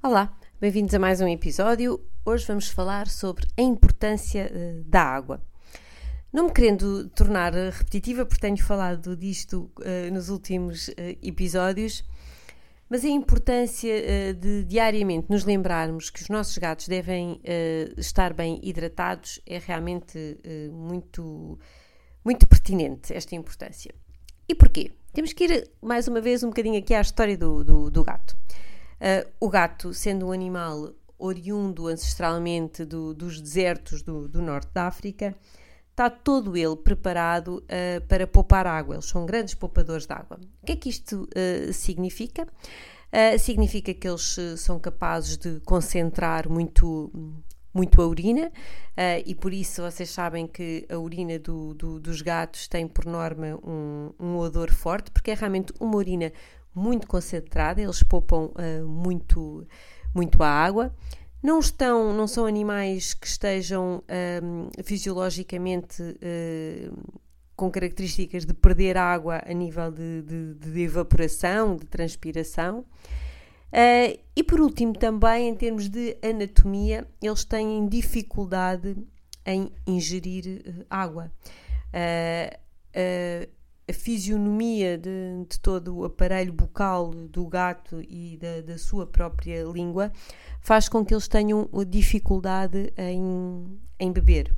Olá, bem-vindos a mais um episódio. Hoje vamos falar sobre a importância uh, da água. Não me querendo tornar repetitiva, porque tenho falado disto uh, nos últimos uh, episódios, mas a importância de diariamente nos lembrarmos que os nossos gatos devem estar bem hidratados é realmente muito, muito pertinente, esta importância. E porquê? Temos que ir mais uma vez um bocadinho aqui à história do, do, do gato. Uh, o gato, sendo um animal oriundo ancestralmente do, dos desertos do, do, norte da África, está todo ele preparado uh, para poupar água. Eles são grandes poupadores de água. O que é que isto uh, significa? significa que eles são capazes de concentrar muito, muito a urina e por isso vocês sabem que a urina do, do, dos gatos tem por norma um, um odor forte, porque é realmente uma urina muito concentrada, eles poupam uh, muito, muito a água. Não estão, não são animais que estejam ah, fisiologicamente uh, com características de perder água a nível de, de, de evaporação, de transpiração. Uh, e por último, também em termos de anatomia, eles têm dificuldade em ingerir água. Uh, a fisionomia de, de, todo o aparelho bucal do gato e da, da, sua própria língua faz com que eles tenham dificuldade em, em beber.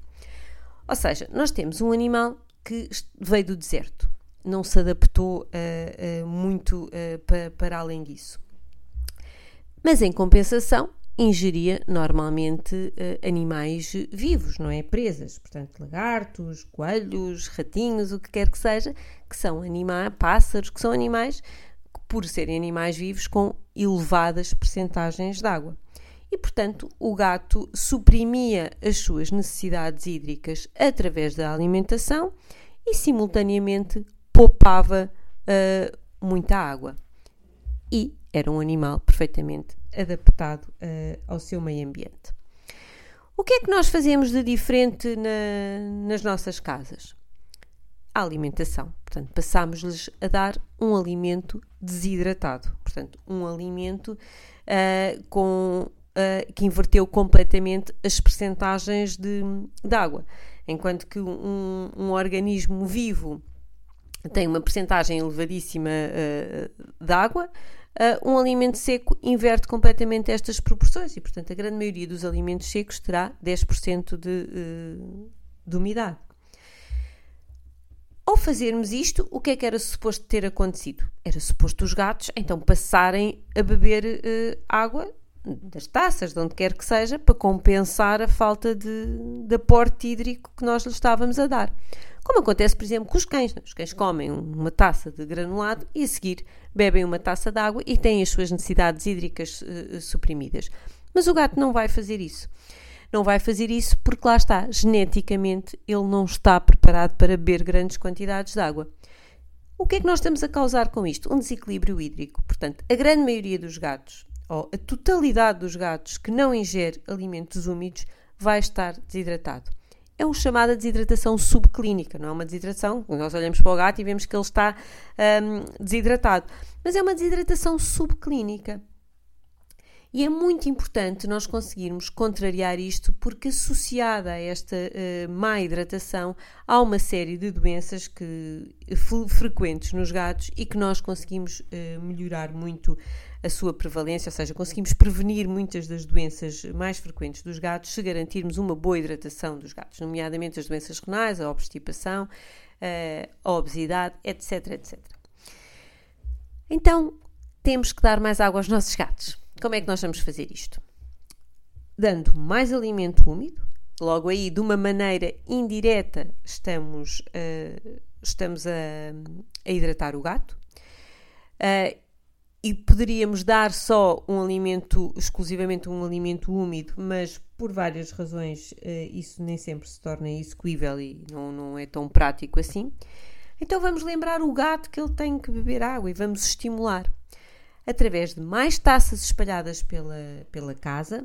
Ou seja, nós temos um animal que veio do deserto, não se adaptou uh, uh, muito uh, pa, para além disso. Mas em compensação, ingeria normalmente uh, animais vivos, não é? Presas, portanto, lagartos, coelhos, ratinhos, o que quer que seja, que são animais, pássaros, que são animais por serem animais vivos, com elevadas percentagens de água. E, portanto, o gato suprimia as suas necessidades hídricas através da alimentação e, simultaneamente, poupava uh, muita água. E era um animal perfeitamente adaptado uh, ao seu meio ambiente. O que é que nós fazemos de diferente na, nas nossas casas? A alimentação. Portanto, passamos-lhes a dar um alimento desidratado. Portanto, um alimento uh, com, uh, que inverteu completamente as percentagens de, de água. Enquanto que um, um organismo vivo tem uma percentagem elevadíssima uh, de água, uh, um alimento seco inverte completamente estas proporções e, portanto, a grande maioria dos alimentos secos terá 10% de, uh, de umidade. Ao fazermos isto, o que é que era suposto ter acontecido? Era suposto os gatos então passarem a beber uh, água das taças, de onde quer que seja, para compensar a falta de, de aporte hídrico que nós lhes estávamos a dar. Como acontece, por exemplo, com os cães. Os cães comem uma taça de granulado e a seguir bebem uma taça de água e têm as suas necessidades hídricas uh, suprimidas. Mas o gato não vai fazer isso. Não vai fazer isso porque lá está, geneticamente ele não está preparado para beber grandes quantidades de água. O que é que nós estamos a causar com isto? Um desequilíbrio hídrico. Portanto, a grande maioria dos gatos, ou a totalidade dos gatos que não ingere alimentos úmidos, vai estar desidratado é uma chamada desidratação subclínica, não é uma desidratação, nós olhamos para o gato e vemos que ele está um, desidratado, mas é uma desidratação subclínica. E é muito importante nós conseguirmos contrariar isto, porque associada a esta uh, má hidratação há uma série de doenças que, frequentes nos gatos e que nós conseguimos uh, melhorar muito a sua prevalência, ou seja, conseguimos prevenir muitas das doenças mais frequentes dos gatos se garantirmos uma boa hidratação dos gatos, nomeadamente as doenças renais, a obstipação, a obesidade, etc, etc. Então, temos que dar mais água aos nossos gatos. Como é que nós vamos fazer isto? Dando mais alimento úmido, logo aí, de uma maneira indireta, estamos, uh, estamos a, a, hidratar o gato. Uh, e poderíamos dar só um alimento, exclusivamente um alimento úmido, mas por várias razões uh, isso nem sempre se torna execuível e não, não é tão prático assim. Então vamos lembrar o gato que ele tem que beber água e vamos estimular através de mais taças espalhadas pela, pela casa,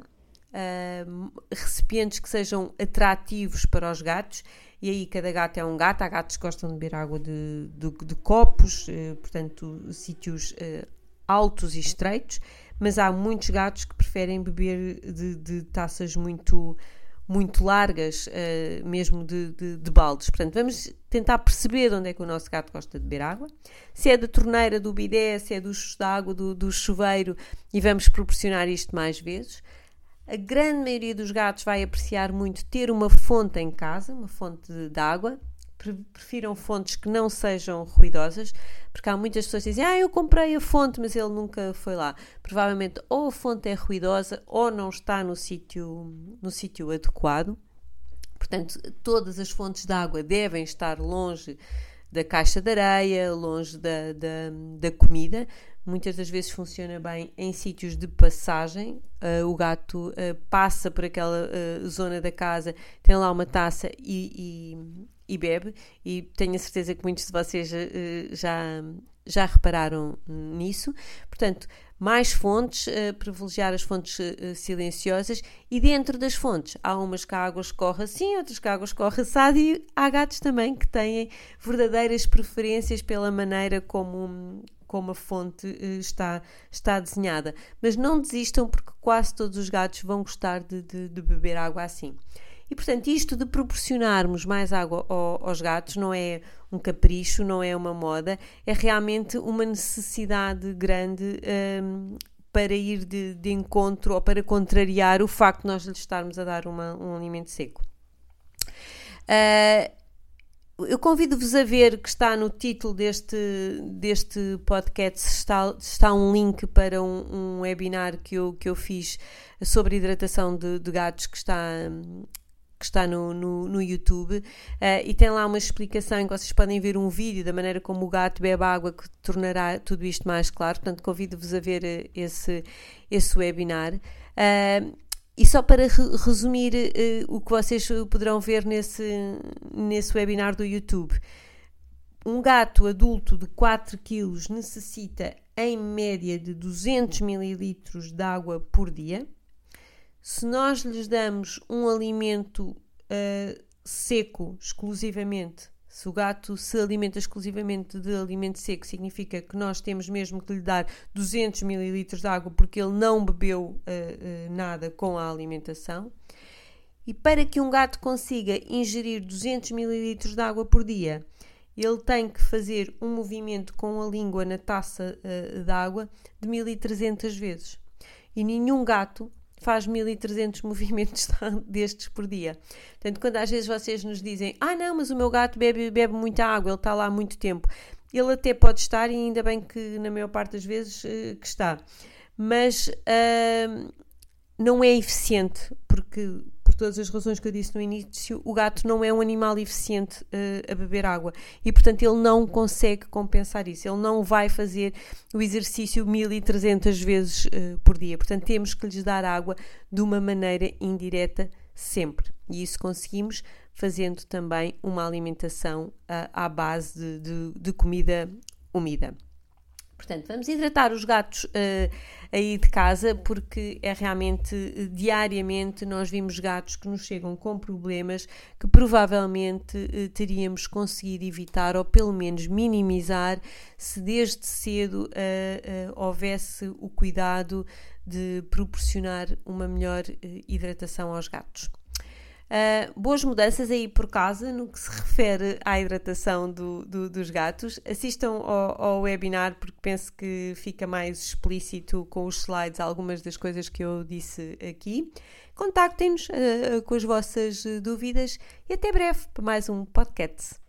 uh, recipientes que sejam atrativos para os gatos. E aí cada gato é um gato, há gatos que gostam de beber água de, de, de copos, uh, portanto sítios uh, altos e estreitos, mas há muitos gatos que preferem beber de, de taças muito muito largas, uh, mesmo de, de, de, baldes. Portanto, vamos tentar perceber onde é que o nosso gato gosta de beber água. Se é da torneira, do bidé, se é dos da água do, do chuveiro e vamos proporcionar isto mais vezes. A grande maioria dos gatos vai apreciar muito ter uma fonte em casa, uma fonte de, de água, prefiram fontes que não sejam ruidosas, porque há muitas pessoas que dizem: Ah, eu comprei a fonte, mas ele nunca foi lá. Provavelmente ou a fonte é ruidosa ou não está no sítio no sítio adequado. Portanto, todas as fontes de água devem estar longe da caixa de areia, longe da, da, da comida. Muitas das vezes funciona bem em sítios de passagem. Uh, o gato uh, passa por aquela uh, zona da casa, tem lá uma taça e, e bebe, e tenho a certeza que muitos de vocês já, já repararam nisso. Portanto, mais fontes, privilegiar as fontes silenciosas, e dentro das fontes há umas que a água escorre assim, outras que a água escorre assado, e há gatos também que têm verdadeiras preferências pela maneira como, como a fonte está, está desenhada. Mas não desistam, porque quase todos os gatos vão gostar de, de, de beber água assim. E portanto, isto de proporcionarmos mais água aos gatos não é um capricho, não é uma moda, é realmente uma necessidade grande um, para ir de, de, encontro ou para contrariar o facto de nós lhes estarmos a dar uma, um alimento seco. Uh, eu convido-vos a ver que está no título deste, deste podcast está, está um link para um, um webinar que eu, que eu fiz sobre hidratação de, de gatos que está que está no, no, no YouTube uh, e tem lá uma explicação em que vocês podem ver um vídeo da maneira como o gato bebe água que tornará tudo isto mais claro. Portanto, convido-vos a ver uh, esse, esse webinar. Uh, e só para re resumir o que vocês poderão ver nesse, nesse webinar do YouTube. Um gato adulto de 4 kg necessita em média de 200 ml de água por dia se nós lhes damos um alimento uh, seco exclusivamente, se o gato se alimenta exclusivamente de alimento seco, significa que nós temos mesmo que lhe dar 200 ml de água porque ele não bebeu uh, uh, nada com a alimentação. E para que um gato consiga ingerir 200 ml de água por dia, ele tem que fazer um movimento com a língua na taça uh, de água de 1300 vezes. E nenhum gato faz 1300 movimentos destes por dia. Portanto, quando às vezes vocês nos dizem, ah não, mas o meu gato bebe, bebe muita água, ele está lá há muito tempo. Ele até pode estar, e ainda bem que na maior parte das vezes uh, que está. Mas uh, não é eficiente, porque por todas as razões que eu disse no início, o gato não é um animal eficiente uh, a beber água e, portanto, ele não consegue compensar isso. Ele não vai fazer o exercício 1300 vezes uh, por dia. Portanto, temos que lhes dar água de uma maneira indireta sempre. E isso conseguimos fazendo também uma alimentação uh, à base de, de, de comida umida. Portanto, vamos hidratar os gatos uh, aí de casa porque é realmente uh, diariamente nós vimos gatos que nos chegam com problemas que provavelmente uh, teríamos conseguido evitar ou pelo menos minimizar se desde cedo houvesse o cuidado de proporcionar uma melhor hidratação aos gatos. Uh, boas mudanças aí por casa no que se refere à hidratação do, do, dos gatos. Assistam ao, ao, webinar porque penso que fica mais explícito com os slides algumas das coisas que eu disse aqui. Contactem-nos uh, com as vossas dúvidas e até breve para mais um podcast.